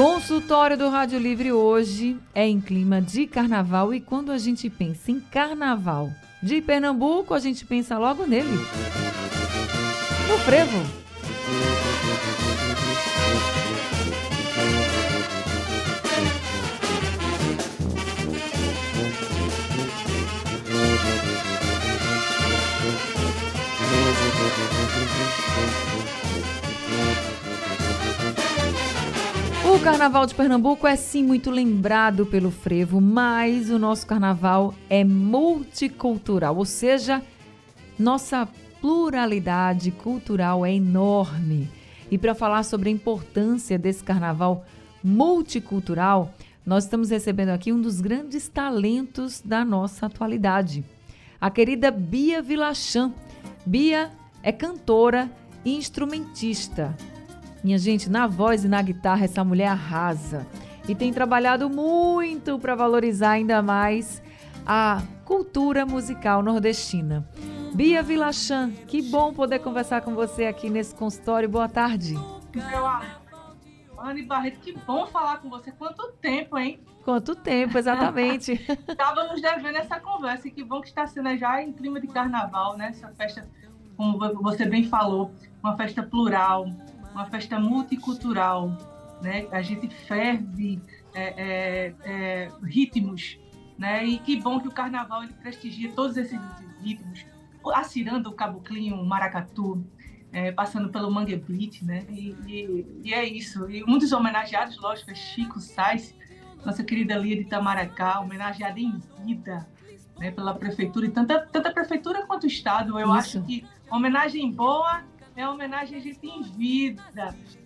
Consultório do Rádio Livre hoje é em clima de carnaval e quando a gente pensa em carnaval de Pernambuco, a gente pensa logo nele. No frevo. O Carnaval de Pernambuco é sim muito lembrado pelo frevo, mas o nosso carnaval é multicultural, ou seja, nossa pluralidade cultural é enorme. E para falar sobre a importância desse carnaval multicultural, nós estamos recebendo aqui um dos grandes talentos da nossa atualidade, a querida Bia Vilachan. Bia é cantora e instrumentista. Minha gente, na voz e na guitarra, essa mulher arrasa. E tem trabalhado muito para valorizar ainda mais a cultura musical nordestina. Bia Vilachan, que bom poder conversar com você aqui nesse consultório. Boa tarde. Meu Anne Barreto, que bom falar com você. Quanto tempo, hein? Quanto tempo, exatamente. Estávamos devendo essa conversa e que bom que está sendo já em clima de carnaval, né? Essa festa, como você bem falou, uma festa plural, uma festa multicultural, né? A gente ferve é, é, é, ritmos, né? E que bom que o Carnaval ele prestigia todos esses ritmos, a ciranda, o caboclinho, o maracatu, é, passando pelo Mangue Beat, né? E, e, e, é isso. E um dos homenageados, lógico, é Chico Sainz, nossa querida Lia de Itamaracá, homenageada em vida né, pela prefeitura, e tanta, tanta prefeitura quanto o Estado. Eu isso. acho que homenagem boa é uma homenagem a gente em vida,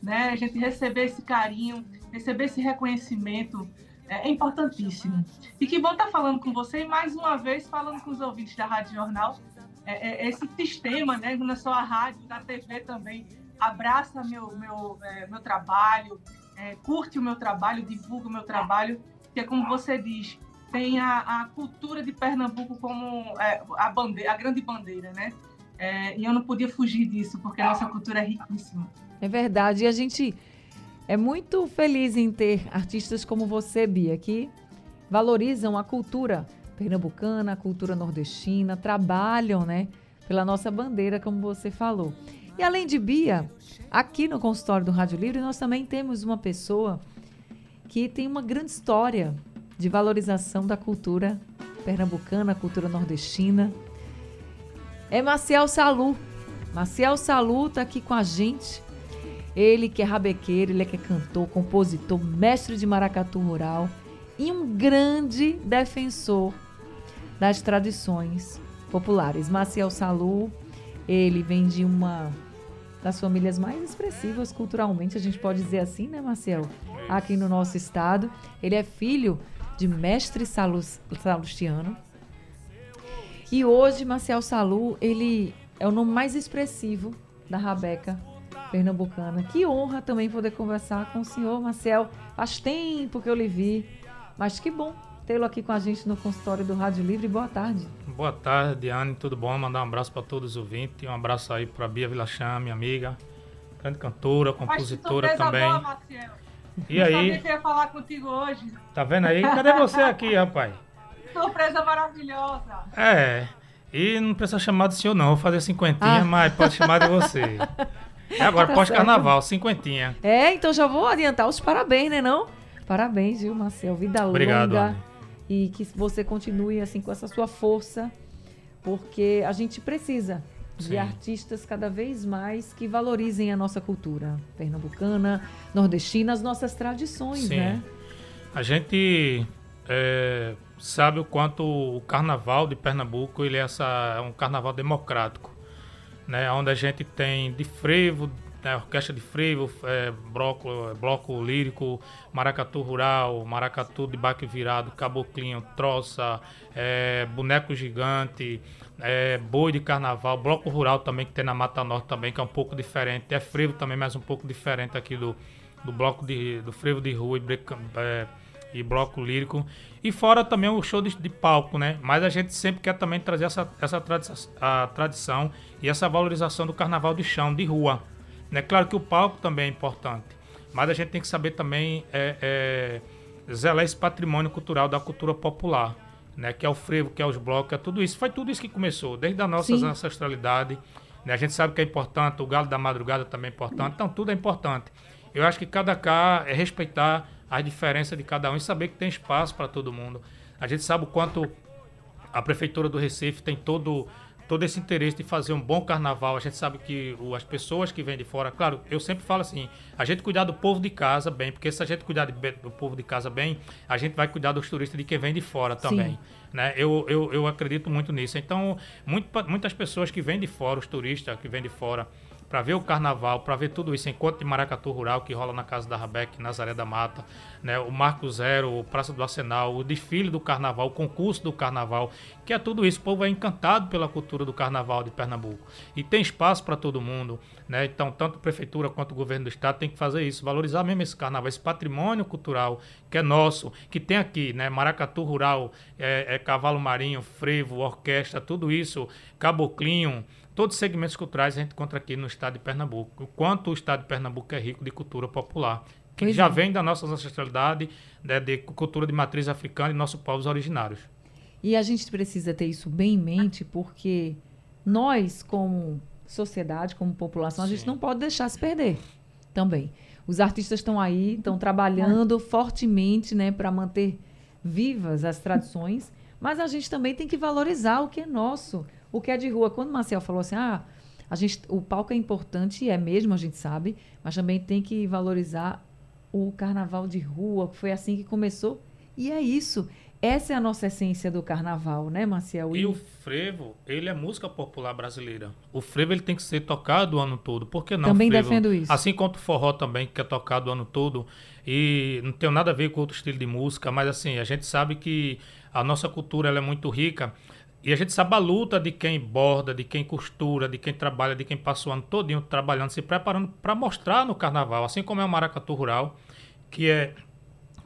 né? A gente receber esse carinho, receber esse reconhecimento é, é importantíssimo. E que bom estar falando com você e mais uma vez falando com os ouvintes da Rádio Jornal. É, é, esse sistema, né? Não é só a rádio, na TV também, abraça meu, meu, é, meu trabalho, é, curte o meu trabalho, divulga o meu trabalho, que é como você diz, tem a, a cultura de Pernambuco como é, a, bandeira, a grande bandeira, né? É, e eu não podia fugir disso, porque a nossa cultura é riquíssima. É verdade. E a gente é muito feliz em ter artistas como você, Bia, que valorizam a cultura pernambucana, a cultura nordestina, trabalham, né, pela nossa bandeira, como você falou. E além de Bia, aqui no consultório do Rádio Livre, nós também temos uma pessoa que tem uma grande história de valorização da cultura pernambucana, cultura nordestina é Maciel Salu. Maciel Salu está aqui com a gente. Ele que é rabequeiro, ele que é cantor, compositor, mestre de maracatu rural e um grande defensor das tradições populares. Maciel Salu, ele vem de uma das famílias mais expressivas culturalmente, a gente pode dizer assim, né, Maciel? Aqui no nosso estado. Ele é filho de mestre salustiano, e hoje, Marcel Salu, ele é o nome mais expressivo da Rabeca pernambucana. Que honra também poder conversar com o senhor, Marcel. Faz tempo que eu lhe vi, mas que bom tê-lo aqui com a gente no consultório do Rádio Livre. Boa tarde. Boa tarde, Diane. Tudo bom? Mandar um abraço para todos os ouvintes. Um abraço aí para Bia Vilacham, minha amiga, grande cantora, compositora também. Boa, Marcel. E eu aí? Eu falar contigo hoje. Tá vendo aí? Cadê você aqui, rapaz? Surpresa maravilhosa. É. E não precisa chamar de senhor, não. Vou fazer cinquentinha, ah. mas pode chamar de você. É agora, tá pós-carnaval, cinquentinha. É, então já vou adiantar os parabéns, né, não? Parabéns, viu, Marcel? Vida Obrigado, longa. E que você continue, assim, com essa sua força, porque a gente precisa de Sim. artistas cada vez mais que valorizem a nossa cultura pernambucana, nordestina, as nossas tradições, Sim. né? A gente é, sabe o quanto o carnaval de Pernambuco ele é, essa, é um carnaval democrático, né? onde a gente tem de frevo, né, orquestra de frevo, é, bloco, bloco lírico, maracatu rural, maracatu de baque virado, caboclinho, troça, é, boneco gigante, é, boi de carnaval, bloco rural também que tem na Mata Norte também, que é um pouco diferente. É frevo também, mas um pouco diferente aqui do, do bloco de, do frevo de rua e, é, e bloco lírico. E fora também o show de, de, palco, né? Mas a gente sempre quer também trazer essa, essa tradição, a tradição e essa valorização do carnaval de chão, de rua. É claro que o palco também é importante, mas a gente tem que saber também é, é, zelar esse patrimônio cultural da cultura popular, né? que é o frevo, que é os blocos, é tudo isso. Foi tudo isso que começou, desde a nossa Sim. ancestralidade. Né? A gente sabe que é importante, o galo da madrugada também é importante, então tudo é importante. Eu acho que cada cá é respeitar as diferenças de cada um e saber que tem espaço para todo mundo. A gente sabe o quanto a prefeitura do Recife tem todo todo esse interesse de fazer um bom carnaval. A gente sabe que as pessoas que vêm de fora, claro, eu sempre falo assim, a gente cuidar do povo de casa bem, porque se a gente cuidar de, do povo de casa bem, a gente vai cuidar dos turistas de quem vem de fora também. Né? Eu, eu, eu acredito muito nisso. Então, muito, muitas pessoas que vêm de fora, os turistas que vêm de fora, para ver o carnaval, para ver tudo isso, encontro de maracatu rural que rola na casa da Rabeck, Nazaré da Mata, né, o Marco Zero, o Praça do Arsenal, o desfile do carnaval, o concurso do carnaval, que é tudo isso. O povo é encantado pela cultura do carnaval de Pernambuco. E tem espaço para todo mundo, né? Então, tanto a prefeitura quanto o governo do estado tem que fazer isso, valorizar mesmo esse carnaval, esse patrimônio cultural que é nosso, que tem aqui, né? Maracatu rural, é, é cavalo marinho, frevo, orquestra, tudo isso, caboclinho, Todos os segmentos culturais a gente encontra aqui no estado de Pernambuco. O quanto o estado de Pernambuco é rico de cultura popular, que pois já é. vem da nossa ancestralidade, né, de cultura de matriz africana e nossos povos originários. E a gente precisa ter isso bem em mente, porque nós, como sociedade, como população, Sim. a gente não pode deixar se perder também. Os artistas estão aí, estão trabalhando fortemente né, para manter vivas as tradições, mas a gente também tem que valorizar o que é nosso o que é de rua. Quando o Marcel falou assim, ah, a gente, o palco é importante, é mesmo, a gente sabe, mas também tem que valorizar o carnaval de rua, que foi assim que começou. E é isso. Essa é a nossa essência do carnaval, né, Marcel? E, e o frevo, ele é música popular brasileira. O frevo ele tem que ser tocado o ano todo. Por que não? Também frevo? defendo isso. Assim quanto o forró também, que é tocado o ano todo. E não tem nada a ver com outro estilo de música, mas assim, a gente sabe que a nossa cultura ela é muito rica. E a gente sabe a luta de quem borda, de quem costura, de quem trabalha, de quem passa o ano todinho trabalhando, se preparando para mostrar no carnaval, assim como é o maracatu rural, que é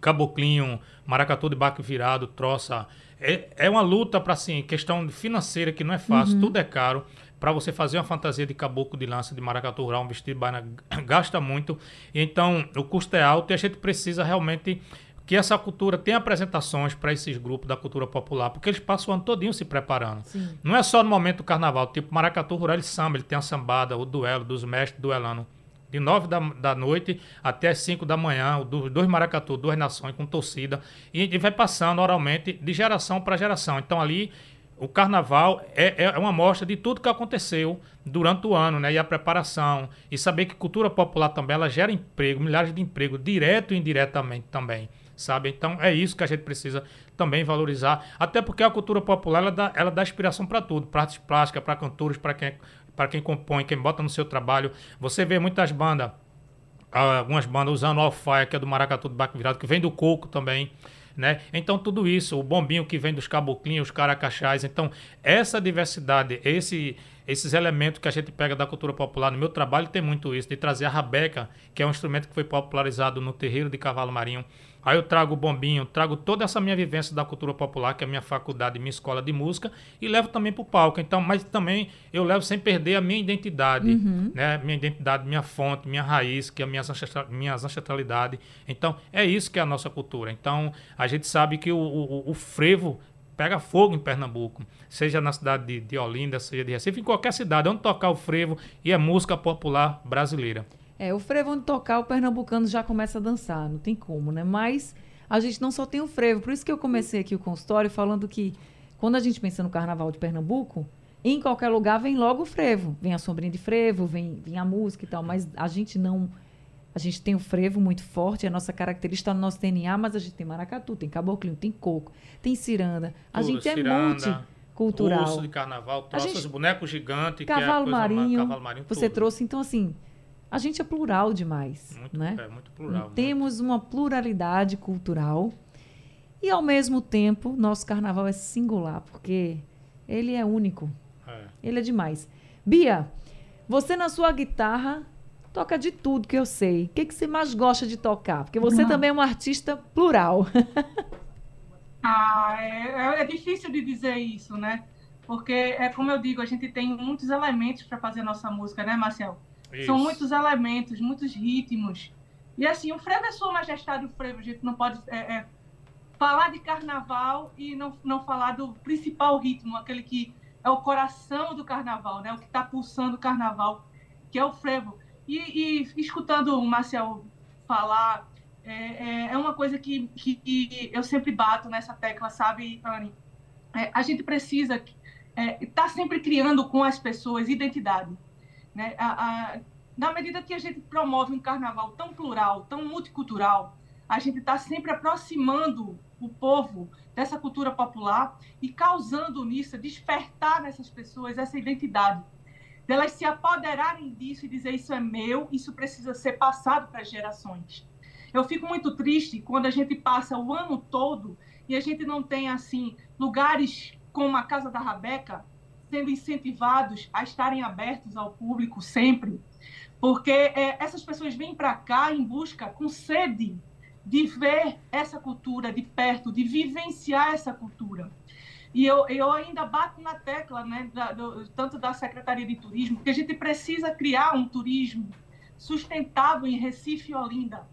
caboclinho, maracatu de baque virado, troça. É, é uma luta para assim, questão financeira que não é fácil, uhum. tudo é caro. Para você fazer uma fantasia de caboclo de lança de maracatu rural, um vestido de baina, gasta muito. Então, o custo é alto e a gente precisa realmente que essa cultura tem apresentações para esses grupos da cultura popular, porque eles passam o ano todinho se preparando. Sim. Não é só no momento do carnaval, tipo Maracatu Rural, ele samba, ele tem a sambada, o duelo dos mestres duelando de nove da, da noite até as cinco da manhã, dos dois maracatu, duas nações com torcida, e, e vai passando oralmente de geração para geração. Então ali o carnaval é, é uma amostra de tudo que aconteceu durante o ano, né? E a preparação. E saber que cultura popular também ela gera emprego, milhares de empregos, direto e indiretamente também sabe? Então é isso que a gente precisa também valorizar, até porque a cultura popular ela dá, ela dá inspiração para tudo, para artes plásticas, para cantores, para quem para quem compõe, quem bota no seu trabalho. Você vê muitas bandas, algumas bandas usando o alfaia, que é do maracatu do baco virado, que vem do coco também. Né? Então tudo isso, o bombinho que vem dos caboclinhos, os caracachais, então essa diversidade, esse esses elementos que a gente pega da cultura popular no meu trabalho tem muito isso, de trazer a rabeca, que é um instrumento que foi popularizado no terreiro de cavalo marinho, Aí eu trago o bombinho, trago toda essa minha vivência da cultura popular, que é a minha faculdade, minha escola de música, e levo também para o palco. Então, mas também eu levo sem perder a minha identidade, uhum. né? Minha identidade, minha fonte, minha raiz, que é a minha, ancestral, minha ancestralidade. Então, é isso que é a nossa cultura. Então, a gente sabe que o, o, o frevo pega fogo em Pernambuco, seja na cidade de, de Olinda, seja de Recife, em qualquer cidade, onde tocar o frevo e é música popular brasileira. É, o frevo onde tocar, o pernambucano já começa a dançar, não tem como, né? Mas a gente não só tem o frevo, por isso que eu comecei aqui o consultório falando que quando a gente pensa no carnaval de Pernambuco, em qualquer lugar vem logo o frevo. Vem a sombrinha de frevo, vem, vem a música e tal, mas a gente não. A gente tem o frevo muito forte, é a nossa característica no nosso DNA, mas a gente tem maracatu, tem caboclinho, tem coco, tem ciranda. A Tudo, gente é multicultural. Curso de carnaval, trouxe os bonecos gigantes, cavalo, que é marinho, cavalo marinho. Você tudo. trouxe, então assim, a gente é plural demais, Muito, né? é, muito plural. muito. Temos uma pluralidade cultural e, ao mesmo tempo, nosso carnaval é singular, porque ele é único, É. ele é demais. Bia, você na sua guitarra toca de tudo que eu sei. O que, que você mais gosta de tocar? Porque você também é um artista plural. Ah, é, é difícil de dizer isso, né? Porque é como eu digo, a gente tem muitos elementos para fazer nossa música, né, Marcel? São Isso. muitos elementos, muitos ritmos. E assim, o frevo é sua majestade, o frevo. A gente não pode é, é, falar de carnaval e não, não falar do principal ritmo, aquele que é o coração do carnaval, né? O que está pulsando o carnaval, que é o frevo. E, e escutando o Marcel falar, é, é, é uma coisa que, que, que eu sempre bato nessa tecla, sabe, Anne? É, a gente precisa estar é, tá sempre criando com as pessoas identidade. Né? A, a, na medida que a gente promove um carnaval tão plural, tão multicultural, a gente está sempre aproximando o povo dessa cultura popular e causando nisso, despertar nessas pessoas essa identidade. Delas se apoderarem disso e dizer isso é meu, isso precisa ser passado para as gerações. Eu fico muito triste quando a gente passa o ano todo e a gente não tem, assim, lugares como a Casa da Rabeca sendo incentivados a estarem abertos ao público sempre, porque é, essas pessoas vêm para cá em busca, com sede, de ver essa cultura de perto, de vivenciar essa cultura. E eu, eu ainda bato na tecla, né, da, do, tanto da Secretaria de Turismo, que a gente precisa criar um turismo sustentável em Recife e Olinda.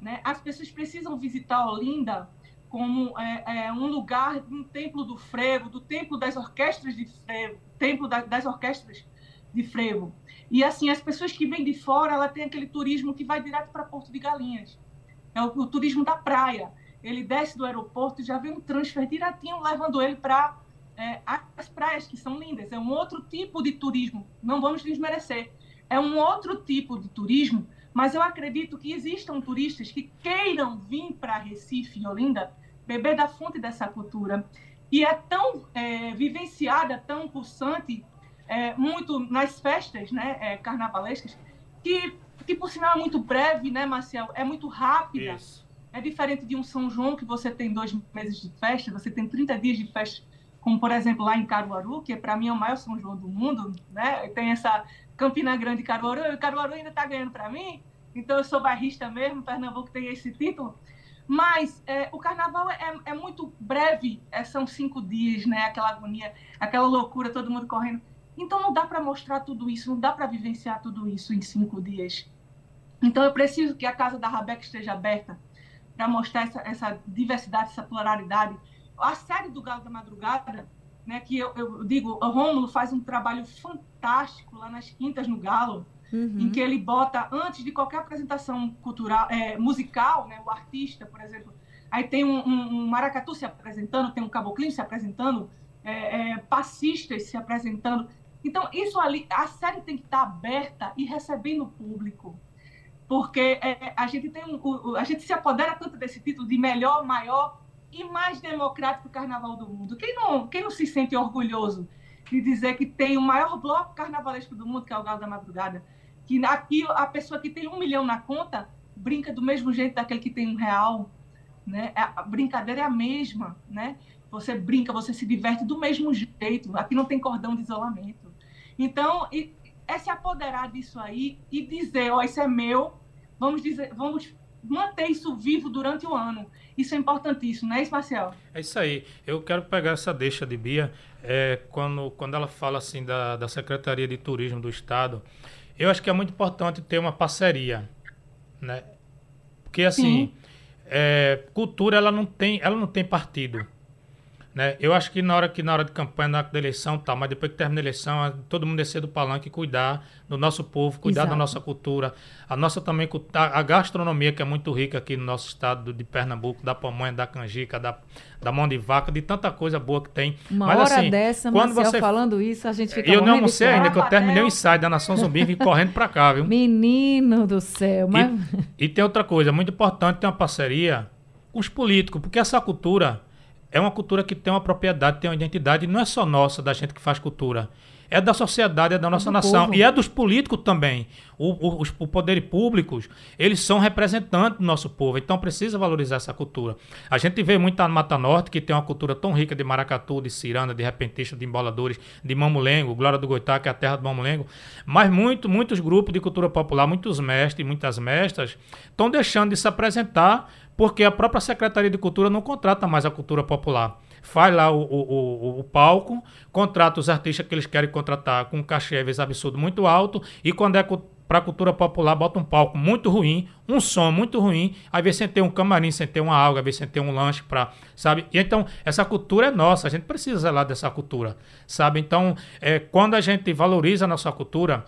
Né? As pessoas precisam visitar Olinda como é, é, um lugar, um templo do frevo, do templo das orquestras de frevo, templo da, das orquestras de frevo. E assim, as pessoas que vêm de fora, ela tem aquele turismo que vai direto para Porto de Galinhas. É o, o, turismo da praia. Ele desce do aeroporto e já vem um transfer direitinho levando ele para é, as praias, que são lindas. É um outro tipo de turismo. Não vamos desmerecer. É um outro tipo de turismo, mas eu acredito que existam turistas que queiram vir para Recife e Olinda beber da fonte dessa cultura. E é tão é, vivenciada, tão pulsante, é, muito nas festas né, é, carnavalescas, que, que por sinal é muito breve, né, Marcel? É muito rápida. Isso. É diferente de um São João, que você tem dois meses de festa, você tem 30 dias de festa, como por exemplo lá em Caruaru, que para mim é o maior São João do mundo, né? Tem essa Campina Grande Caruaru, e Caruaru ainda está ganhando para mim, então eu sou barrista mesmo, Pernambuco tem esse título. Mas é, o carnaval é, é, muito breve, é, são cinco dias, né? Aquela agonia, aquela loucura, todo mundo correndo. Então não dá para mostrar tudo isso, não dá para vivenciar tudo isso em cinco dias. Então eu preciso que a casa da Rabeca esteja aberta para mostrar essa, essa, diversidade, essa pluralidade. A série do Galo da Madrugada, né? Que eu, eu digo, o Rômulo faz um trabalho fantástico lá nas quintas no Galo Uhum. em que ele bota antes de qualquer apresentação cultural, é, musical, né, o artista, por exemplo, aí tem um, um, um maracatu se apresentando, tem um caboclinho se apresentando, é, é, passistas se apresentando. Então isso ali, a série tem que estar aberta e recebendo o público, porque a gente tem um, a gente se apodera tanto desse título de melhor, maior e mais democrático carnaval do mundo. Quem não, quem não se sente orgulhoso de dizer que tem o maior bloco carnavalesco do mundo, que é o Galo da Madrugada? Que aqui a pessoa que tem um milhão na conta brinca do mesmo jeito daquele que tem um real, né? A brincadeira é a mesma, né? Você brinca, você se diverte do mesmo jeito. Aqui não tem cordão de isolamento. Então, é se apoderar disso aí e dizer, ó, oh, isso é meu. Vamos dizer, vamos manter isso vivo durante o ano. Isso é importantíssimo, não é Marcel? É isso aí. Eu quero pegar essa deixa de Bia, é, quando, quando ela fala assim da, da Secretaria de Turismo do Estado. Eu acho que é muito importante ter uma parceria, né? Porque assim, é, cultura ela não tem, ela não tem partido, né? Eu acho que na hora que na hora de campanha, na hora da eleição, tá, mas depois que termina a eleição, todo mundo descer do palanque e cuidar do nosso povo, cuidar Exato. da nossa cultura, a nossa também a gastronomia que é muito rica aqui no nosso estado de Pernambuco, da pamonha, da canjica, da, da mão de vaca, de tanta coisa boa que tem. Uma mas, hora assim, dessa, quando Marcel, você falando isso, a gente fica Eu não almocei ainda, que eu terminei o ensaio da Nação Zumbi e vim correndo pra cá, viu? Menino do céu, mas... E, e tem outra coisa, muito importante ter uma parceria com os políticos, porque essa cultura é uma cultura que tem uma propriedade, tem uma identidade, não é só nossa, da gente que faz cultura. É da sociedade, é da nossa é nação povo. e é dos políticos também. O, o, os, os poderes públicos, eles são representantes do nosso povo, então precisa valorizar essa cultura. A gente vê muito na Mata Norte, que tem uma cultura tão rica de maracatu, de ciranda, de repentista, de emboladores, de mamulengo, Glória do Goitá, que é a terra do mamulengo, mas muito, muitos grupos de cultura popular, muitos mestres, muitas mestras, estão deixando de se apresentar porque a própria Secretaria de Cultura não contrata mais a cultura popular. Faz lá o, o, o, o palco, contrata os artistas que eles querem contratar com um cachê absurdo muito alto, e quando é para a cultura popular, bota um palco muito ruim, um som muito ruim, aí vê sem ter um camarim, sem ter uma alga, vê sem ter um lanche para, sabe? E então, essa cultura é nossa, a gente precisa lá dessa cultura, sabe? Então, é, quando a gente valoriza a nossa cultura,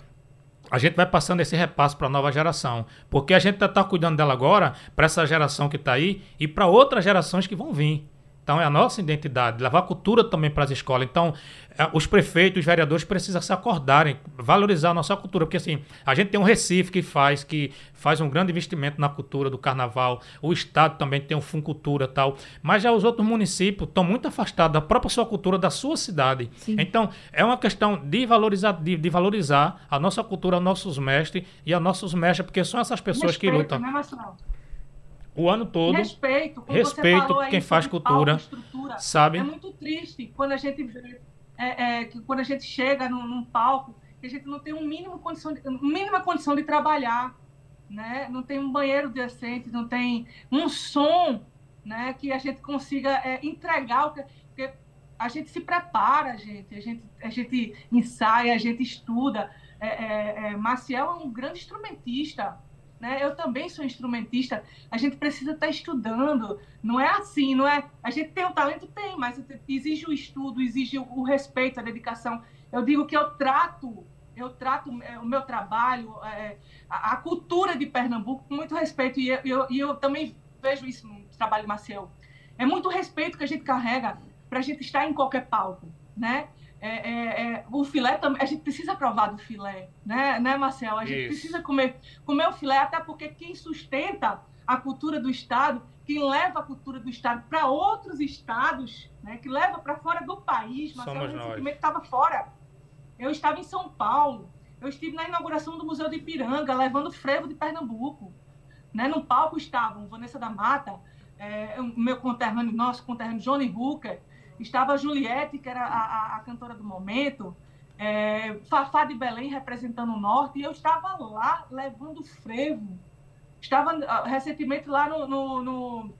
a gente vai passando esse repasso para a nova geração. Porque a gente está tá cuidando dela agora, para essa geração que está aí e para outras gerações que vão vir. Então é a nossa identidade, levar a cultura também para as escolas. Então, é, os prefeitos, os vereadores precisam se acordarem, valorizar a nossa cultura, porque assim, a gente tem um Recife que faz, que faz um grande investimento na cultura do carnaval, o estado também tem um Fundo Cultura tal, mas já os outros municípios estão muito afastados da própria sua cultura, da sua cidade. Sim. Então, é uma questão de valorizar, de, de, valorizar a nossa cultura, nossos mestres e a nossos mestres, porque são essas pessoas Respeito, que lutam. Né, o ano todo. Respeito, respeito quem faz cultura, sabe? É muito triste quando a gente é, é, quando a gente chega num, num, palco, que a gente não tem um mínimo condição, de, mínima condição de trabalhar, né? Não tem um banheiro decente, não tem um som, né? Que a gente consiga é, entregar o que, porque a gente se prepara, gente, a gente, a gente ensaia, a gente estuda. É, é, é Maciel é um grande instrumentista, né? Eu também sou instrumentista. A gente precisa estar tá estudando. Não é assim, não é? A gente tem o talento, tem, mas exige o estudo, exige o respeito, a dedicação. Eu digo que eu trato, eu trato é, o meu trabalho, é, a, cultura de Pernambuco com muito respeito e eu, e eu também vejo isso no trabalho Maciel. É muito respeito que a gente carrega para a gente estar em qualquer palco, né? É, é, é, o filé também, a gente precisa provar do filé, né, né Marcel? A gente Isso. precisa comer, comer o filé, até porque quem sustenta a cultura do Estado, quem leva a cultura do Estado para outros estados, né, que leva para fora do país, Marcel recentemente estava fora. Eu estava em São Paulo, eu estive na inauguração do Museu de Ipiranga, levando frevo de Pernambuco. Né? No palco estavam Vanessa da Mata, é, o meu conterrâneo, nosso conterrâneo Johnny Hooker, estava a Juliette, que era a, a, a cantora do momento, é, Fafá de Belém representando o Norte, e eu estava lá levando frevo. Estava ah, recentemente lá no, no, no,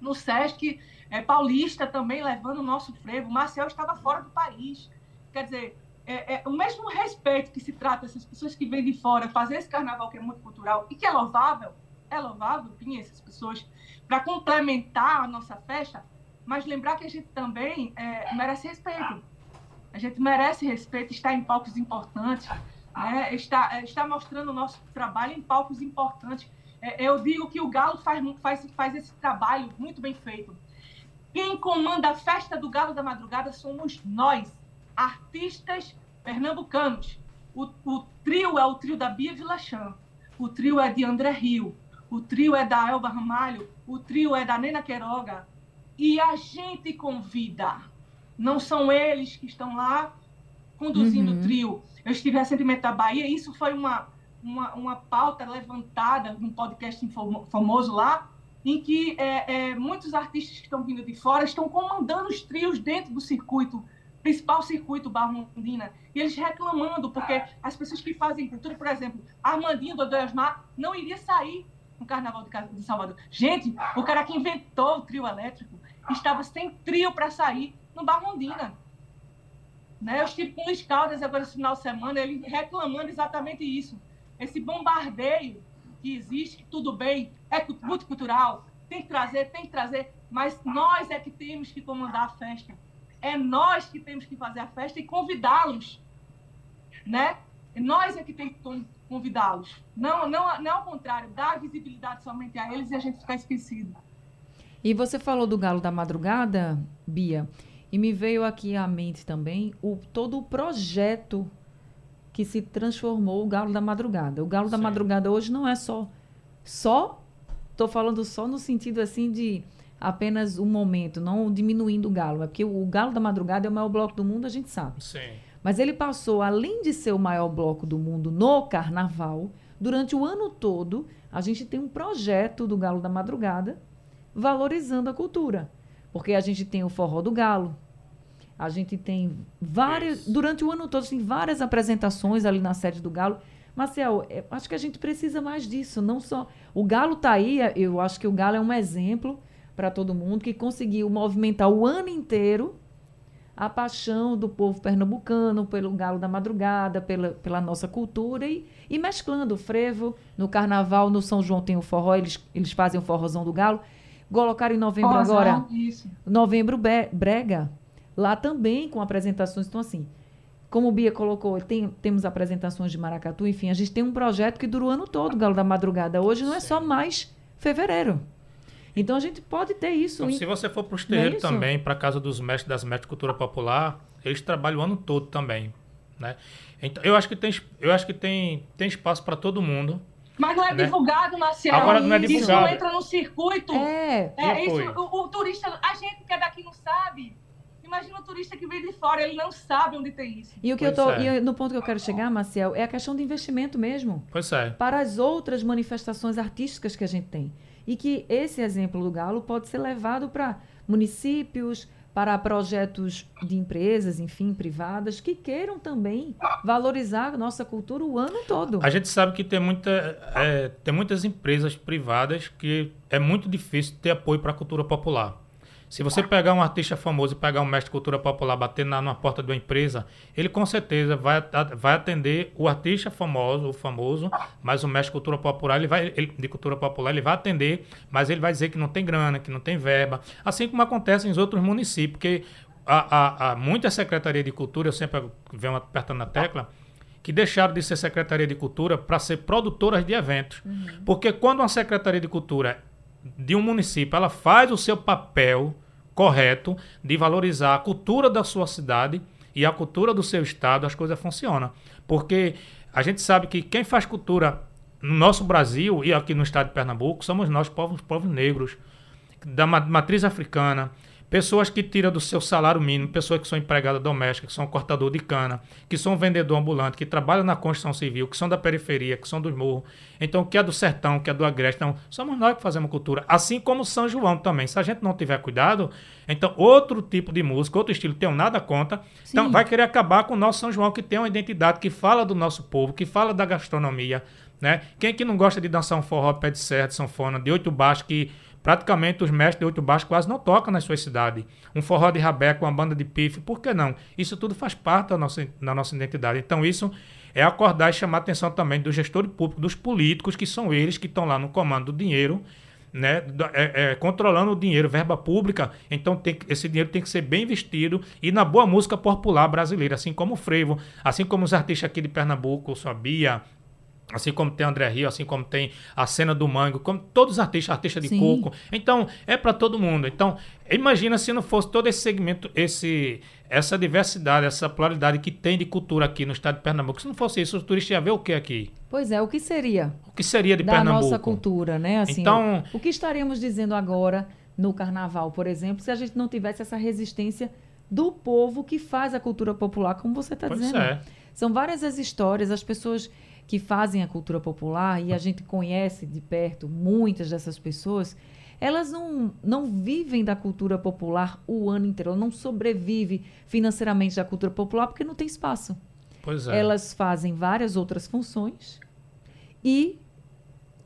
no Sesc é, Paulista também levando o nosso frevo. Marcel estava fora do país. Quer dizer, é, é, o mesmo respeito que se trata essas pessoas que vêm de fora fazer esse carnaval que é muito cultural e que é louvável, é louvável, sim, essas pessoas, para complementar a nossa festa, mas lembrar que a gente também é, merece respeito. A gente merece respeito, estar em palcos importantes, né? está, é, está mostrando o nosso trabalho em palcos importantes. É, eu digo que o Galo faz, faz, faz esse trabalho muito bem feito. Quem comanda a festa do Galo da Madrugada somos nós, artistas pernambucanos. O, o trio é o trio da Bia Vilachan, o trio é de André Rio, o trio é da Elba Ramalho, o trio é da Nena Queiroga, e a gente convida. Não são eles que estão lá conduzindo uhum. o trio. Eu estive recentemente na Bahia, e isso foi uma, uma, uma pauta levantada num podcast famoso lá, em que é, é, muitos artistas que estão vindo de fora estão comandando os trios dentro do circuito, principal circuito Barrondina, e eles reclamando, porque as pessoas que fazem cultura, por exemplo, Armandinho do Osmar não iria sair no Carnaval de Salvador. Gente, o cara que inventou o trio elétrico estava sem trio para sair no Barrondina. Né? Eu estive com o Luiz Caldas agora esse final de semana, ele reclamando exatamente isso. Esse bombardeio que existe, tudo bem, é multicultural, tem que trazer, tem que trazer, mas nós é que temos que comandar a festa. É nós que temos que fazer a festa e convidá-los. Né? Nós é que temos que convidá-los. Não, não, não ao contrário, dar visibilidade somente a eles e a gente ficar esquecido. E você falou do Galo da Madrugada, Bia, e me veio aqui à mente também o, todo o projeto que se transformou o Galo da Madrugada. O Galo Sim. da Madrugada hoje não é só só estou falando só no sentido assim de apenas um momento, não diminuindo o galo, é porque o Galo da Madrugada é o maior bloco do mundo, a gente sabe. Sim. Mas ele passou, além de ser o maior bloco do mundo no carnaval, durante o ano todo, a gente tem um projeto do Galo da Madrugada valorizando a cultura. Porque a gente tem o Forró do Galo, a gente tem várias. Isso. Durante o ano todo, tem várias apresentações ali na sede do Galo. Marcel, é, acho que a gente precisa mais disso. Não só. O Galo está aí, eu acho que o Galo é um exemplo para todo mundo que conseguiu movimentar o ano inteiro a paixão do povo pernambucano pelo galo da madrugada, pela, pela nossa cultura e, e mesclando o frevo. No carnaval, no São João tem o forró, eles, eles fazem o forrozão do galo. Colocaram em novembro Forrozão, agora. Isso. Novembro brega. Lá também com apresentações. Então, assim, como o Bia colocou, tem, temos apresentações de maracatu, enfim, a gente tem um projeto que dura o ano todo, Galo da Madrugada. Hoje não é só mais fevereiro. Então a gente pode ter isso. Então, se você for para os terreiros é também, para a casa dos mestres das mestres de cultura popular, eles trabalham o ano todo também, né? Então, eu acho que tem, eu acho que tem, tem espaço para todo mundo. Mas não é né? divulgado, Marcelo. Agora não é divulgado. Isso entra no circuito. É. é isso, o, o, turista, a gente que é daqui não sabe. Imagina o turista que vem de fora, ele não sabe onde tem isso. E o que pois eu tô, é. e no ponto que eu quero chegar, Marcel, é a questão de investimento mesmo. Pois é. Para as outras manifestações artísticas que a gente tem e que esse exemplo do Galo pode ser levado para municípios, para projetos de empresas, enfim, privadas, que queiram também valorizar a nossa cultura o ano todo. A gente sabe que tem, muita, é, tem muitas empresas privadas que é muito difícil ter apoio para a cultura popular. Se você pegar um artista famoso e pegar um mestre de cultura popular bater na, na porta de uma empresa, ele com certeza vai, vai atender o artista famoso, o famoso, mas o mestre de cultura popular, ele vai, ele, de cultura popular, ele vai atender, mas ele vai dizer que não tem grana, que não tem verba. Assim como acontece em outros municípios, porque há, há, há muita Secretaria de Cultura, eu sempre venho apertando na tecla, que deixaram de ser Secretaria de Cultura para ser produtoras de eventos. Uhum. Porque quando uma Secretaria de Cultura de um município ela faz o seu papel correto de valorizar a cultura da sua cidade e a cultura do seu estado, as coisas funcionam. Porque a gente sabe que quem faz cultura no nosso Brasil e aqui no estado de Pernambuco somos nós, povos, povos negros, da matriz africana, Pessoas que tiram do seu salário mínimo, pessoas que são empregadas domésticas, que são cortador de cana, que são vendedor ambulante, que trabalham na construção civil, que são da periferia, que são dos morros. Então, que é do sertão, que é do agreste. Então, somos nós que fazemos cultura. Assim como São João também. Se a gente não tiver cuidado, então outro tipo de música, outro estilo, tem nada conta. Então, Sim. Então, vai querer acabar com o nosso São João, que tem uma identidade, que fala do nosso povo, que fala da gastronomia. Né? Quem é que não gosta de dançar um forró pé de serra, de sanfona, de oito baixos, que Praticamente os mestres de oito baixos quase não tocam nas suas cidades. Um forró de rabeco, uma banda de pife, por que não? Isso tudo faz parte da nossa, da nossa identidade. Então isso é acordar e chamar a atenção também do gestor público, dos políticos, que são eles que estão lá no comando do dinheiro, né, é, é, controlando o dinheiro, verba pública. Então tem, esse dinheiro tem que ser bem investido e na boa música popular brasileira, assim como o frevo, assim como os artistas aqui de Pernambuco, Sabia, Assim como tem André Rio, assim como tem a cena do Mango, como todos os artistas, artista de Sim. coco. Então, é para todo mundo. Então, imagina se não fosse todo esse segmento, esse, essa diversidade, essa pluralidade que tem de cultura aqui no estado de Pernambuco. Se não fosse isso, os turistas iam ver o que aqui? Pois é, o que seria? O que seria de da Pernambuco? Da nossa cultura, né? Assim, então, o, que estaríamos dizendo agora no carnaval, por exemplo, se a gente não tivesse essa resistência do povo que faz a cultura popular, como você está dizendo? É. São várias as histórias, as pessoas que fazem a cultura popular, e a gente conhece de perto muitas dessas pessoas, elas não, não vivem da cultura popular o ano inteiro, não sobrevive financeiramente da cultura popular porque não tem espaço. Pois é. Elas fazem várias outras funções e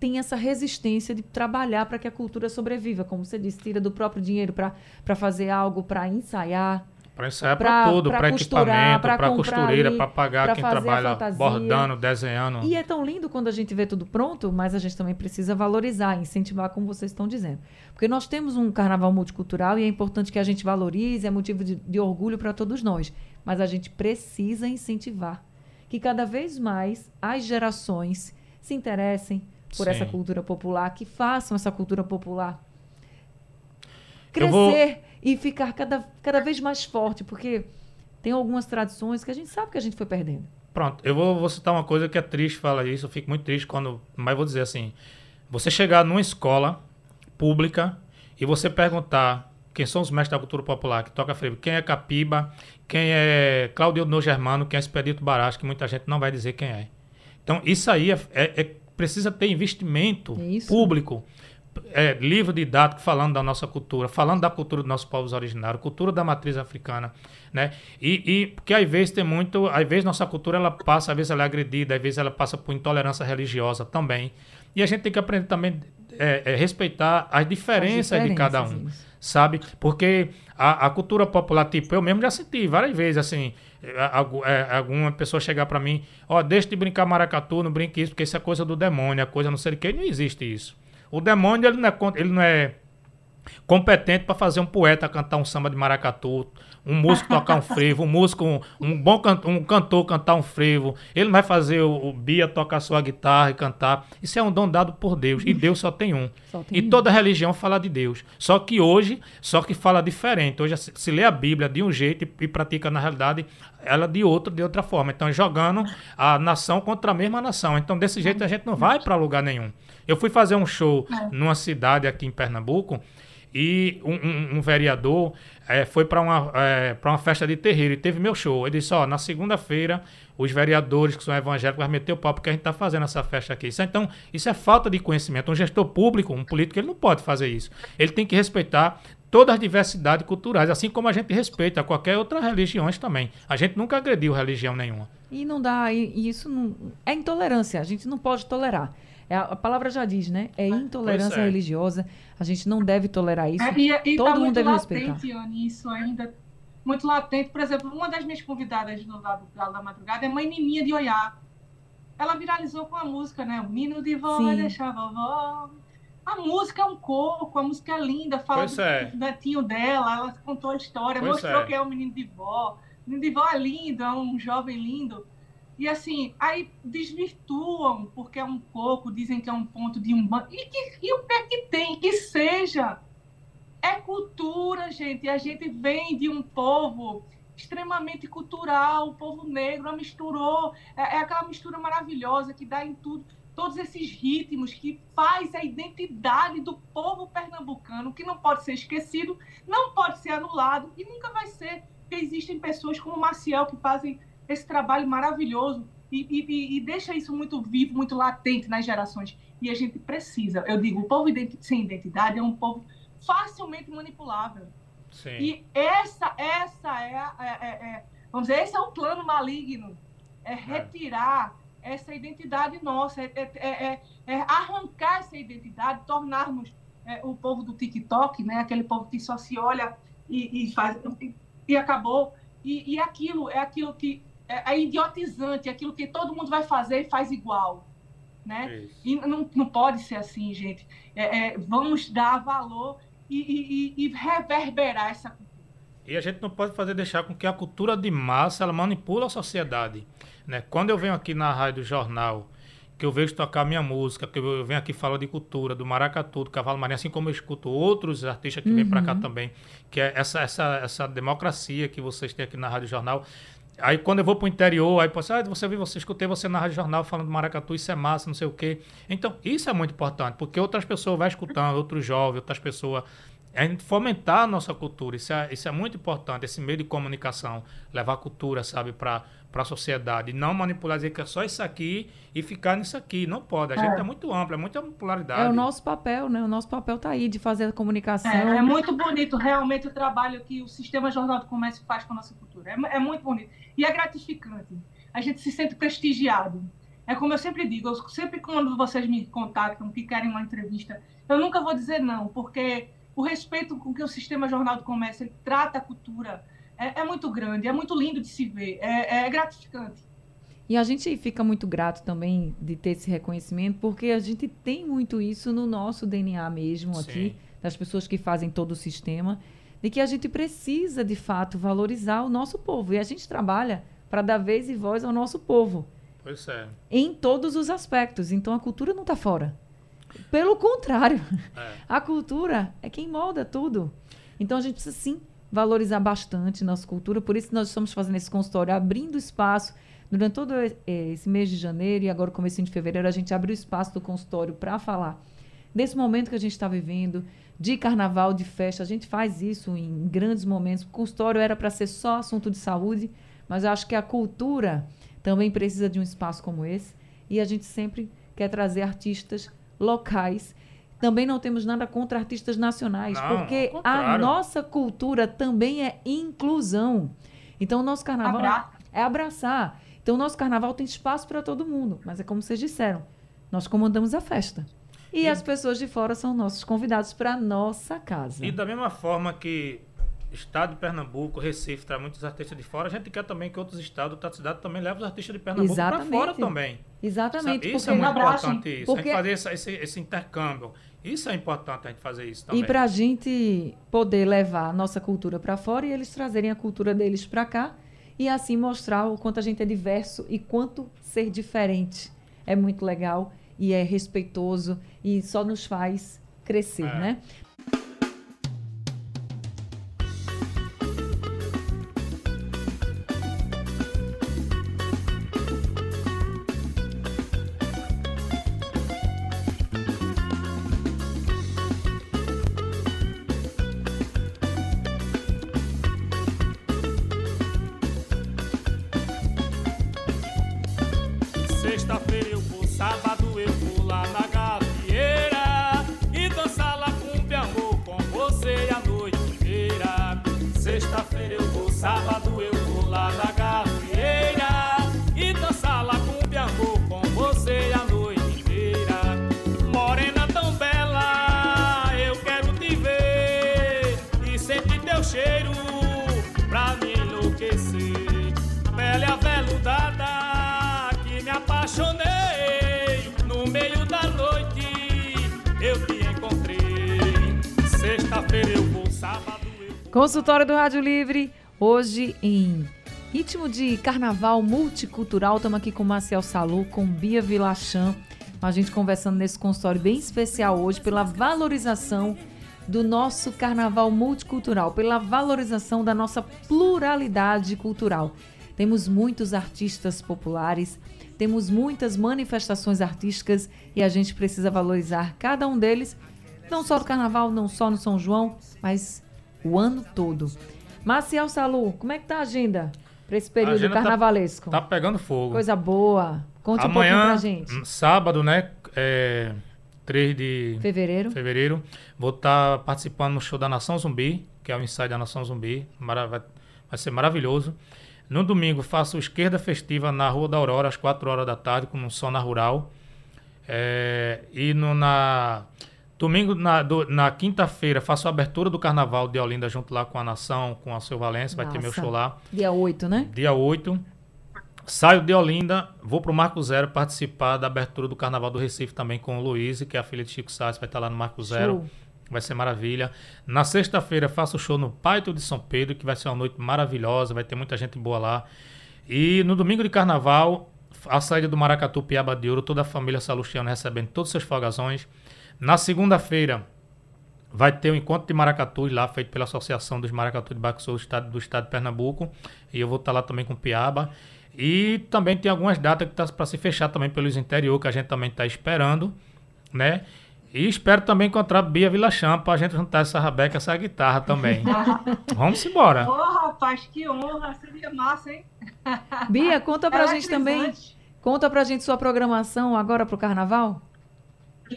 tem essa resistência de trabalhar para que a cultura sobreviva, como você disse, tira do próprio dinheiro para fazer algo, para ensaiar, para ensaiar para tudo, para equipamento, para costureira, para pagar quem trabalha bordando, desenhando. E é tão lindo quando a gente vê tudo pronto, mas a gente também precisa valorizar, incentivar, como vocês estão dizendo. Porque nós temos um carnaval multicultural e é importante que a gente valorize, é motivo de, de orgulho para todos nós. Mas a gente precisa incentivar que cada vez mais as gerações se interessem por Sim. essa cultura popular, que façam essa cultura popular crescer vou... e ficar cada, cada vez mais forte, porque tem algumas tradições que a gente sabe que a gente foi perdendo. Pronto, eu vou, vou citar uma coisa que é triste falar isso, eu fico muito triste quando. Mas vou dizer assim: você chegar numa escola pública e você perguntar quem são os mestres da cultura popular que toca frevo, quem é Capiba, quem é Claudio No Germano, quem é Expedito Barás, que muita gente não vai dizer quem é. Então, isso aí é, é, é precisa ter investimento isso. público é, livro didático falando da nossa cultura, falando da cultura dos nossos povos originários, cultura da matriz africana, né? E, e porque às vezes tem muito, às vezes nossa cultura ela passa, às vezes ela é agredida, às vezes ela passa por intolerância religiosa também. E a gente tem que aprender também é, é, respeitar as diferenças, as diferenças, de cada um, isso. sabe? Porque a, a, cultura popular, tipo, eu mesmo já senti várias vezes, assim, é, alguma pessoa chegar para mim, ó, oh, deixa de brincar maracatu, não brinque isso, porque isso é coisa do demônio, é coisa não sei o que, não existe isso. O demônio ele não é, ele não é competente para fazer um poeta cantar um samba de maracatu, um músico tocar um frevo, um músico, um, um bom can, um cantor cantar um frevo. Ele não vai fazer o, o, Bia tocar sua guitarra e cantar. Isso é um dom dado por Deus. E Deus só tem um. Só tem e um. toda religião fala de Deus. Só que hoje, só que fala diferente. Hoje se, se lê a Bíblia de um jeito e, e, pratica, na realidade, ela de outro, de outra forma. Então, jogando a nação contra a mesma nação. Então, desse jeito, a gente não vai para lugar nenhum. Eu fui fazer um show é. numa cidade aqui em Pernambuco e um, um, um vereador é, foi para uma, é, uma festa de terreiro e teve meu show. Ele disse: Ó, na segunda-feira, os vereadores que são evangélicos vão meter o pau porque a gente está fazendo essa festa aqui. Isso, então, isso é falta de conhecimento. Um gestor público, um político, ele não pode fazer isso. Ele tem que respeitar todas as diversidades culturais, assim como a gente respeita qualquer outra religião também. A gente nunca agrediu religião nenhuma. E não dá, e isso não, é intolerância, a gente não pode tolerar. É, a palavra já diz, né? É intolerância é. religiosa. A gente não deve tolerar isso. É, e, e Todo tá mundo deve latente, respeitar. Anny, isso ainda muito latente. Por exemplo, uma das minhas convidadas no Lado da Madrugada é Mãe Nininha de Oiá. Ela viralizou com a música, né? O Nino de vó vai deixar a vovó. A música é um coco, a música é linda, fala pois do, é. do netinho dela, ela contou a história, pois mostrou é. que é o menino de vó. O menino de vó é lindo, é um jovem lindo. E assim, aí desvirtuam, porque é um pouco, dizem que é um ponto de um banco. E, que, e o que é que tem? Que seja. É cultura, gente. A gente vem de um povo extremamente cultural, o povo negro, misturou. É, é aquela mistura maravilhosa que dá em tudo. Todos esses ritmos que faz a identidade do povo pernambucano, que não pode ser esquecido, não pode ser anulado e nunca vai ser. Porque existem pessoas como Maciel que fazem esse trabalho maravilhoso e, e, e, deixa isso muito vivo, muito latente nas gerações. E a gente precisa. Eu digo, o povo sem identidade é um povo facilmente manipulável. Sim. E essa, essa é, é, é, é, vamos dizer, esse é o plano maligno, é, é. retirar essa identidade nossa, é, é, é, arrancar essa identidade, tornarmos o povo do TikTok, né, aquele povo que só se olha e, e faz e, e acabou. E, e aquilo é aquilo que é, é idiotizante, é aquilo que todo mundo vai fazer e faz igual. Né? E não, não pode ser assim, gente. É, é, vamos dar valor e, e, e, reverberar essa cultura. E a gente não pode fazer deixar com que a cultura de massa ela manipule a sociedade. Né? Quando eu venho aqui na rádio jornal, que eu vejo tocar minha música, que eu venho aqui falar de cultura, do maracatu, do cavalo marinho, assim como eu escuto outros artistas que uhum. vêm para cá também, que é essa, essa, essa democracia que vocês têm aqui na Rádio Jornal. Aí quando eu vou pro interior, aí posso, ah, você viu, você escutei você na rádio jornal falando do maracatu, isso é massa, não sei o quê. Então, isso é muito importante, porque outras pessoas vão escutando, outros jovens, outras pessoas a gente fomentar a nossa cultura, isso é, isso é muito importante, esse meio de comunicação, levar a cultura, sabe, para a sociedade, não manipular, dizer que é só isso aqui e ficar nisso aqui, não pode, a é. gente é muito amplo, é muita popularidade. É o nosso papel, né, o nosso papel está aí, de fazer a comunicação. É, é, muito bonito, realmente, o trabalho que o Sistema Jornal do Comércio faz com a nossa cultura, é, é muito bonito, e é gratificante, a gente se sente prestigiado, é como eu sempre digo, eu sempre quando vocês me contactam, que querem uma entrevista, eu nunca vou dizer não, porque o respeito com que o Sistema Jornal do Comércio trata a cultura é, é, muito grande, é muito lindo de se ver, é, é, gratificante. E a gente fica muito grato também de ter esse reconhecimento, porque a gente tem muito isso no nosso DNA mesmo Sim. aqui, das pessoas que fazem todo o sistema, de que a gente precisa, de fato, valorizar o nosso povo. E a gente trabalha para dar vez e voz ao nosso povo. Pois é. Em todos os aspectos. Então a cultura não está fora. Pelo contrário, é. a cultura é quem molda tudo. Então a gente precisa sim valorizar bastante nossa cultura, por isso nós estamos fazendo esse consultório, abrindo espaço durante todo esse mês de janeiro e agora começo de fevereiro, a gente abriu espaço do consultório para falar desse momento que a gente está vivendo, de carnaval, de festa. A gente faz isso em grandes momentos. O consultório era para ser só assunto de saúde, mas eu acho que a cultura também precisa de um espaço como esse. E a gente sempre quer trazer artistas locais. Também não temos nada contra artistas nacionais, Não, porque a nossa cultura também é inclusão. Então, o nosso carnaval Abraço. é abraçar. Então, o nosso carnaval tem espaço para todo mundo, mas é como vocês disseram, nós comandamos a festa. E, E- as pessoas de fora são nossos convidados para nossa casa. E da mesma forma que estado de Pernambuco, Recife traz muitos artistas de fora, a gente quer também que outros estados, outras cidades também levem os artistas de Pernambuco para fora também. Exatamente. Isso é muito abraço, importante isso. A porque- gente fazer esse, esse, esse intercâmbio. Isso é importante a gente fazer isso também. E para a gente poder levar a nossa cultura para fora e eles trazerem a cultura deles para cá e assim mostrar o quanto a gente é diverso e quanto ser diferente é muito legal e é respeitoso e só nos faz crescer, É. né? Consultório do Rádio Livre, hoje em ritmo de carnaval multicultural. Estamos aqui com Marcel Salu, com Bia Vilachan. A gente conversando nesse consultório bem especial hoje pela valorização do nosso carnaval multicultural, pela valorização da nossa pluralidade cultural. Temos muitos artistas populares, temos muitas manifestações artísticas e a gente precisa valorizar cada um deles, não só no carnaval, não só no São João, mas o ano todo. Marcial Salu, como é que tá a agenda para esse período agenda tá- carnavalesco? Tá pegando fogo. Coisa boa. Conte um pouquinho Amanhã, pra gente. hum, sábado, né? É, 3 de Fevereiro. fevereiro, vou estar participando no show da Nação Zumbi, que é o ensaio da Nação Zumbi. Mara- vai, vai ser maravilhoso. No domingo, faço esquerda festiva na Rua da Aurora, às 4 horas da tarde, com um som na Rural. É, e no, na domingo, na, do- na quinta-feira, faço a abertura do Carnaval de Olinda junto lá com a Nação, com a Seu Valença, vai ter meu show lá. Dia 8, né? Dia 8. Saio de Olinda, vou pro Marco Zero participar da abertura do Carnaval do Recife também com o Luiz, que é a filha de Chico Sainz, vai estar lá no Marco Zero. Show. Vai ser maravilha. Na sexta-feira faço show no Paito de São Pedro, que vai ser uma noite maravilhosa, vai ter muita gente boa lá. E no domingo de carnaval, a saída do Maracatu Piaba de Ouro, toda a família Salustiano recebendo todos os seus folgazões. Na segunda-feira, vai ter o encontro de maracatus lá, feito pela Associação dos Maracatu de Baixo Sul do estado, do estado de Pernambuco. E eu vou estar lá também com o Piaba. E também tem algumas datas que tá para se fechar também pelos interior, que a gente também está esperando, né? E espero também encontrar Bia Vilachamp para a gente juntar essa rabeca, essa guitarra também. Vamos embora. Ô, rapaz, que honra. Seria massa, hein? Bia, conta pra É gente também. Conta pra gente sua programação agora pro carnaval.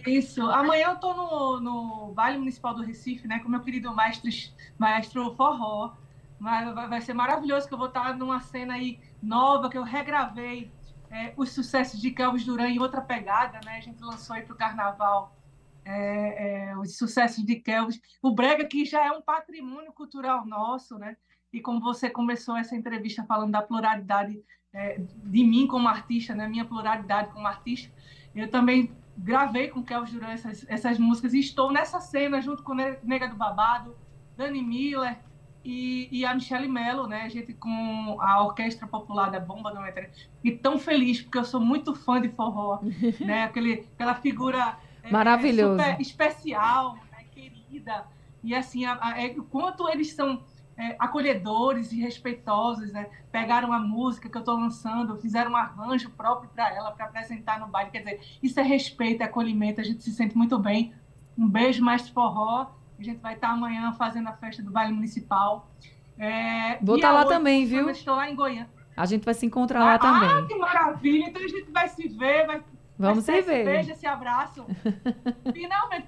Isso. Amanhã eu tô no, no Baile Municipal do Recife, né? Com meu querido maestro, maestro Forró. Vai, vai, ser maravilhoso que eu vou estar numa cena aí nova, que eu regravei é, os sucessos de Kelvis Duran em outra pegada, né? A gente lançou aí pro carnaval é, é, os sucessos de Kelvis. O Brega, que já é um patrimônio cultural nosso, né? E como você começou essa entrevista falando da pluralidade é, de mim como artista, né? Minha pluralidade como artista, eu também gravei com Kelvis Duran essas, essas músicas e estou nessa cena junto com Ne- Nega do Babado, Dani Miller e, e a Michelle Mello, né? A gente com a Orquestra Popular da Bomba do Metrô. E tão feliz, porque eu sou muito fã de forró, né? Aquele, aquela figura é, Maravilhoso. super especial, né? querida. E assim, a, a, é, o quanto eles são é, acolhedores e respeitosos, né? Pegaram a música que eu estou lançando, fizeram um arranjo próprio para ela, para apresentar no baile. Quer dizer, isso é respeito, é acolhimento, a gente se sente muito bem. Um beijo, Mestre Forró. A gente vai estar amanhã fazendo a festa do baile municipal. É, Vou estar lá oito, também, viu? Estou lá em Goiânia. A gente vai se encontrar lá Ah, também. que maravilha! Então a gente vai se ver, vai Vamos Esse ver. beijo, esse abraço. Finalmente.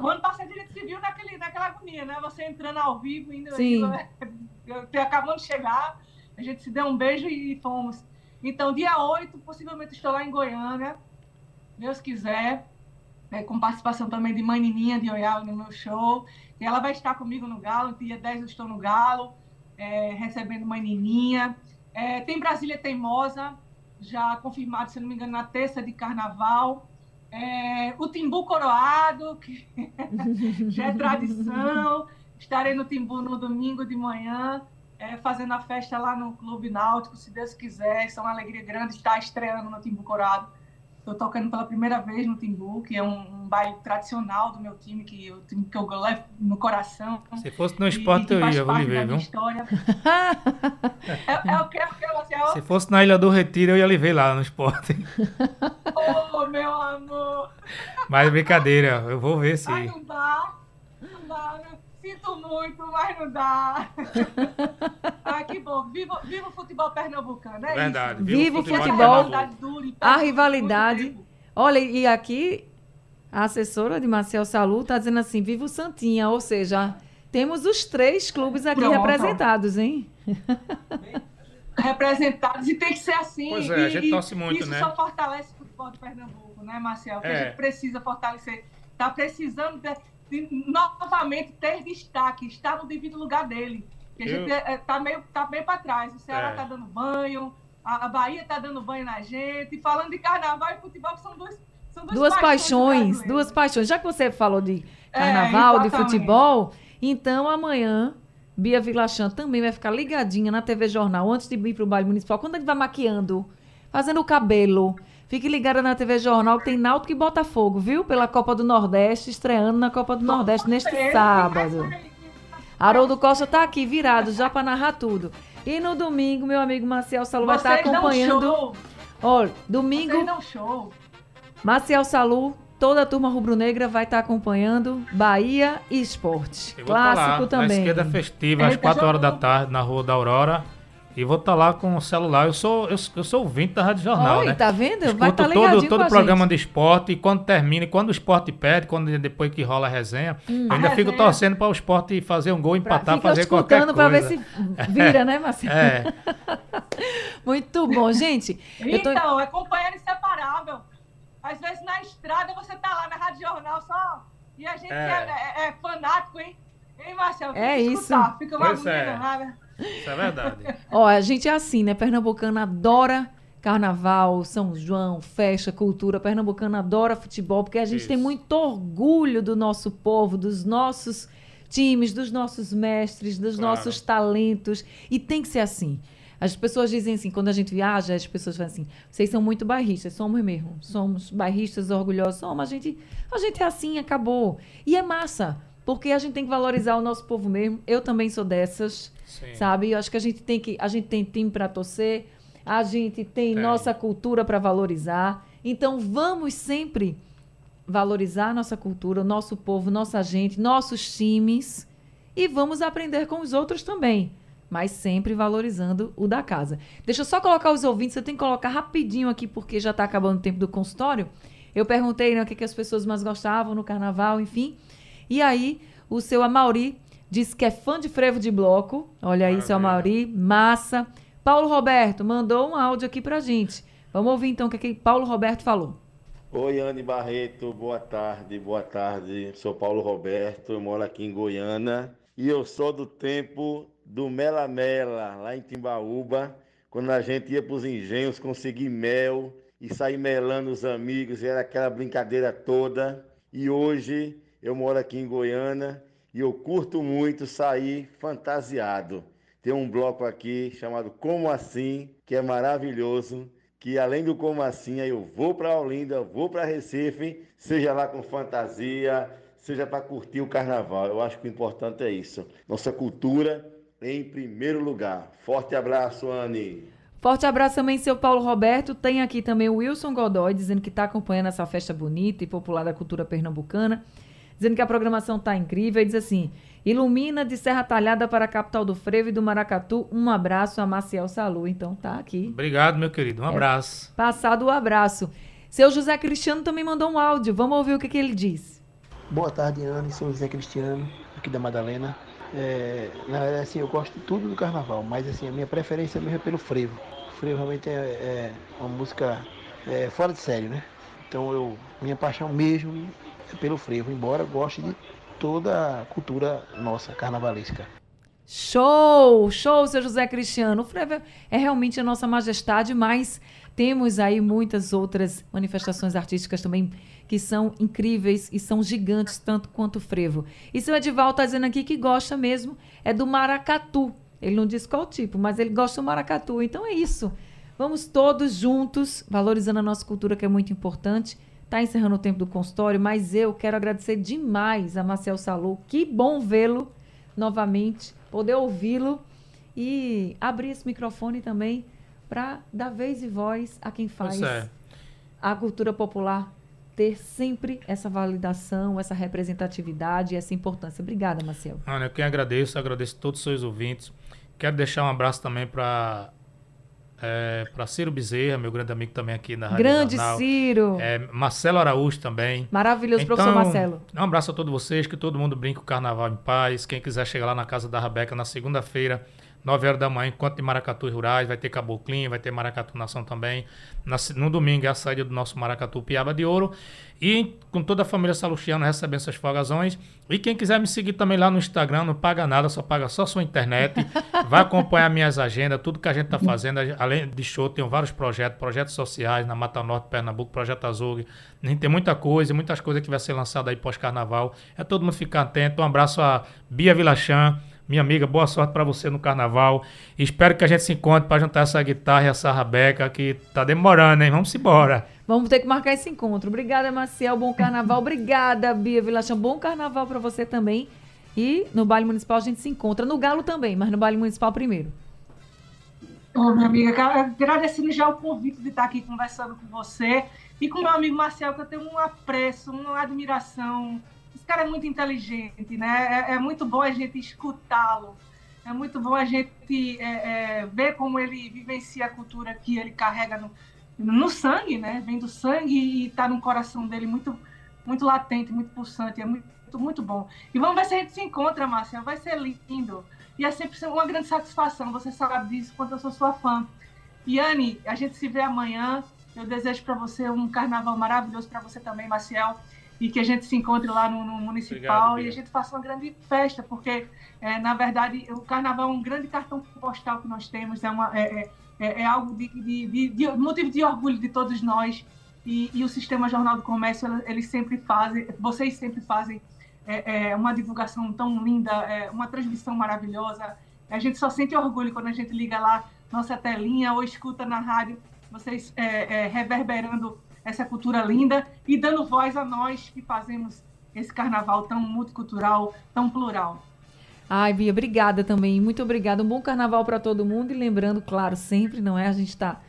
O ano passado a gente se viu naquele, naquela agonia, né? Você entrando ao vivo, indo Sim. eu te- acabando de chegar, a gente se deu um beijo e fomos. Então, dia 8, possivelmente estou lá em Goiânia, Deus quiser, né, com participação também de Mãe Nininha de Oial no meu show. E ela vai estar comigo no Galo, dia 10 eu estou no Galo, é, recebendo Mãe Nininha. É, tem Brasília Teimosa, já confirmado, se não me engano, na terça de carnaval. É, o Timbu Coroado, que já é tradição. Estarei no Timbu no domingo de manhã, é, fazendo a festa lá no Clube Náutico, se Deus quiser. Isso é uma alegria grande estar estreando no Timbu Coroado. Estou tocando pela primeira vez no Timbu, que é um, um baile tradicional do meu time, que, o time que eu levo no coração. Se fosse no esporte, e eu ia, vou lhe ver, viu? História. é, é o que? É o que, Marcelo? Se fosse na Ilha do Retiro, eu ia lhe ver lá no esporte. Oh, meu amor! Mas brincadeira, eu vou ver sim. Não dá. né? Sinto muito, mas não dá. ah, que bom. Viva, viva o futebol pernambucano, é Verdade. isso. Viva o futebol futebol. A dura A rivalidade. Olha, e aqui a assessora de Marcel Salu está dizendo assim: viva o Santinha, ou seja, temos os três clubes aqui Pronto. representados, hein? Representados e tem que ser assim. Pois é, a E- gente e torce muito, isso né? só fortalece o futebol de Pernambuco, né, Marcel? Que É. a gente precisa fortalecer. Está precisando de, de novamente ter destaque, estar no devido lugar dele. Que a Eu- gente está meio, tá bem para trás. O Ceará É. está dando banho, a, a Bahia está dando banho na gente. E falando de carnaval e futebol, que são duas, são duas, Duas paixões, duas paixões. Já que você falou de É, carnaval, de exatamente. futebol, então amanhã Bia Vilachan também vai ficar ligadinha na TV Jornal antes de ir pro baile municipal. Quando gente vai maquiando, fazendo o cabelo, fique ligada na TV Jornal que tem Náutico e Botafogo, viu? Pela Copa do Nordeste, estreando na Copa do Nordeste neste sábado. Haroldo Costa tá aqui virado já para narrar tudo. E no domingo, meu amigo Marcial Salu vai estar dão acompanhando. Olha, Vocês domingo. Marcial Salu, toda a turma rubro-negra vai estar acompanhando Bahia e Esporte. Vou tá Clássico lá, também. Na esquerda festiva, às Eita, 4 horas da tarde, na Rua da Aurora. E vou estar lá com o celular. Eu sou, eu, eu sou ouvinte da Rádio Jornal, Olha, né? tá vendo? Vai Escuto estar todo, ligadinho todo com o programa gente. de esporte e quando termina, e quando o esporte perde, quando depois que rola a resenha, eu ainda A fico resenha. torcendo para o esporte fazer um gol, empatar, Fica fazer qualquer escutando coisa. para ver se vira, né, Marcelo? É, Muito bom, gente. Eu tô- Então, é companheiro inseparável. Às vezes na estrada você tá lá na Rádio Jornal só. E a gente É. é, é- é fanático, hein? Hein, Marcelo? É isso. escutar, Fica uma agonia é. danada. Isso é verdade. Ó, a gente é assim, né? Pernambucano adora carnaval, São João, festa, cultura. Pernambucano adora futebol, porque a gente tem Isso. muito orgulho do nosso povo, dos nossos times, dos nossos mestres, dos Claro. nossos talentos. E tem que ser assim. As pessoas dizem assim, quando a gente viaja, as pessoas falam assim, vocês são muito bairristas, somos mesmo. Somos bairristas orgulhosos, somos, a gente, a gente é assim, acabou. E é massa, porque a gente tem que valorizar o nosso povo mesmo. Eu também sou dessas Sim. sabe? Eu acho que a gente tem que a gente tem time para torcer, a gente tem, Tem. nossa cultura para valorizar. Então vamos sempre valorizar nossa cultura, o nosso povo, nossa gente, nossos times e vamos aprender com os outros também, mas sempre valorizando o da casa. Deixa eu só colocar os ouvintes, eu tenho que colocar rapidinho aqui porque já está acabando o tempo do consultório. Eu perguntei né, o que, que as pessoas mais gostavam no carnaval, enfim. E aí, o seu Amauri disse que é fã de frevo de bloco. Olha aí, seu Maravilha. Amauri, massa. Paulo Roberto mandou um áudio aqui pra gente. Vamos ouvir então o que, que Paulo Roberto falou. Oi, Anne Barreto, boa tarde, boa tarde. Sou Paulo Roberto, eu moro aqui em Goiânia e eu sou do tempo do Mela Mela, lá em Timbaúba, quando a gente ia para os engenhos conseguir mel e sair melando os amigos, e era aquela brincadeira toda. E hoje eu moro aqui em Goiânia e eu curto muito sair fantasiado. Tem um bloco aqui chamado Como Assim, que é maravilhoso que além do como assim, eu vou para Olinda, vou para Recife, seja lá com fantasia, seja para curtir o carnaval. Eu acho que o importante é isso. Nossa cultura em primeiro lugar. Forte abraço, Anne. Forte abraço também, seu Paulo Roberto. Tem aqui também o Wilson Godoy, dizendo que está acompanhando essa festa bonita e popular da cultura pernambucana. Dizendo que a programação tá incrível. E diz assim: Ilumina de Serra Talhada para a capital do frevo e do Maracatu. Um abraço a Maciel Salu. Então tá aqui. Obrigado, meu querido. Um É. abraço. Passado o abraço. Seu José Cristiano também mandou um áudio. Vamos ouvir o que, que ele diz. Boa tarde, Ana. Sou José Cristiano, aqui da Madalena. É, na verdade, assim, eu gosto de tudo do carnaval, mas assim, a minha preferência mesmo é pelo frevo. O frevo realmente é, é uma música é, fora de série, né? Então, eu, minha paixão mesmo é pelo frevo, embora goste de toda a cultura nossa, carnavalesca. Show! Show, seu José Cristiano. O frevo é realmente a nossa majestade, mas temos aí muitas outras manifestações artísticas também que são incríveis e são gigantes, tanto quanto o frevo. E seu Edival está dizendo aqui que gosta mesmo é do maracatu. Ele não diz qual tipo, mas ele gosta do maracatu. Então é isso. Vamos todos juntos, valorizando a nossa cultura, que é muito importante. Está encerrando o tempo do consultório, mas eu quero agradecer demais a Marcel Salu. Que bom vê-lo novamente, poder ouvi-lo e abrir esse microfone também para dar vez e voz a quem faz é. a cultura popular ter sempre essa validação, essa representatividade e essa importância. Obrigada, Marcel. Ana, eu quem agradeço, agradeço a todos os seus ouvintes. Quero deixar um abraço também para é, para Ciro Bezerra, meu grande amigo também aqui na Rádio Grande Jornal. Ciro. É, Marcelo Araújo também. Maravilhoso, professor Marcelo. Um abraço a todos vocês, que todo mundo brinque o carnaval em paz. Quem quiser chegar lá na casa da Rabeca na segunda-feira, 9 horas da manhã, enquanto de Maracatu Rurais, vai ter Caboclinho, vai ter Maracatu Nação também. Na no domingo é a saída do nosso Maracatu Piaba de Ouro. E com toda a família Salustiana recebendo essas folgazões. E quem quiser me seguir também lá no Instagram, não paga nada, só paga só sua internet. Vai acompanhar minhas agendas, tudo que a gente está fazendo. Além de show, tem vários projetos, projetos sociais na Mata Norte, Pernambuco, Projeto Azul. A gente tem muita coisa, muitas coisas que vai ser lançada aí pós-carnaval. É todo mundo ficar atento. Um abraço a Bia Vilachan, minha amiga. Boa sorte para você no carnaval. E espero que a gente se encontre para juntar essa guitarra e essa rabeca que tá demorando, hein? Vamos embora. Vamos ter que marcar esse encontro. Obrigada, Maciel. Bom carnaval. Obrigada, Bia Vilachão. Bom carnaval para você também. E no baile municipal a gente se encontra. No Galo também, mas no baile municipal primeiro. Ô, minha amiga, agradecendo já o convite de estar aqui conversando com você e com meu amigo Marcel, que eu tenho um apreço, uma admiração. Esse cara é muito inteligente, né? É, é muito bom a gente escutá-lo. É muito bom a gente é, é, ver como ele vivencia a cultura que ele carrega no, no sangue, né? Vem do sangue e está no coração dele muito, muito latente, muito pulsante. É muito, muito bom. E vamos ver se a gente se encontra, Marcel. Vai ser lindo. E é sempre uma grande satisfação. Você sabe disso, quanto eu sou sua fã. Yane, a gente se vê amanhã. Eu desejo para você um carnaval maravilhoso para você também, Maciel. E que a gente se encontre lá no, no municipal Obrigado, e a gente faça uma grande festa, porque, é, na verdade, o carnaval é um grande cartão postal que nós temos, é, uma, é, é, é algo de, de, de, de motivo de orgulho de todos nós. E, e o Sistema Jornal do Comércio, eles sempre fazem, vocês sempre fazem é, é, uma divulgação tão linda, é, uma transmissão maravilhosa. A gente só sente orgulho quando a gente liga lá nossa telinha ou escuta na rádio vocês é, é, reverberando essa cultura linda e dando voz a nós que fazemos esse carnaval tão multicultural, tão plural. Ai, Bia, obrigada também. Muito obrigada. Um bom carnaval para todo mundo. E lembrando, claro, sempre, não é? A gente tá,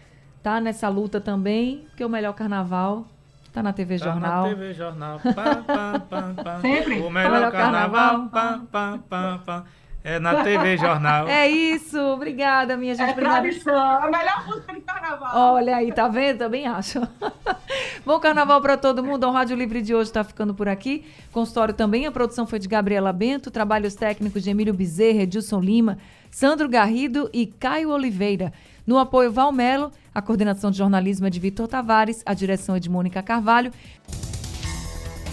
tá nessa luta também, porque o melhor carnaval tá na TV Tá Jornal. na TV Jornal. Pam, pam, pam, pam. Sempre. O melhor, melhor carnaval. carnaval. É na TV Jornal. É isso. Obrigada, minha gente. É Obrigada. tradição, a melhor música de carnaval. Olha aí, tá vendo? Também acho. Bom carnaval para todo mundo. O Rádio Livre de hoje está ficando por aqui. Consultório também. A produção foi de Gabriela Bento. Trabalhos técnicos de Emílio Bezerra, Edilson Lima, Sandro Garrido e Caio Oliveira. No apoio Valmelo, a coordenação de jornalismo é de Vitor Tavares, a direção é de Mônica Carvalho.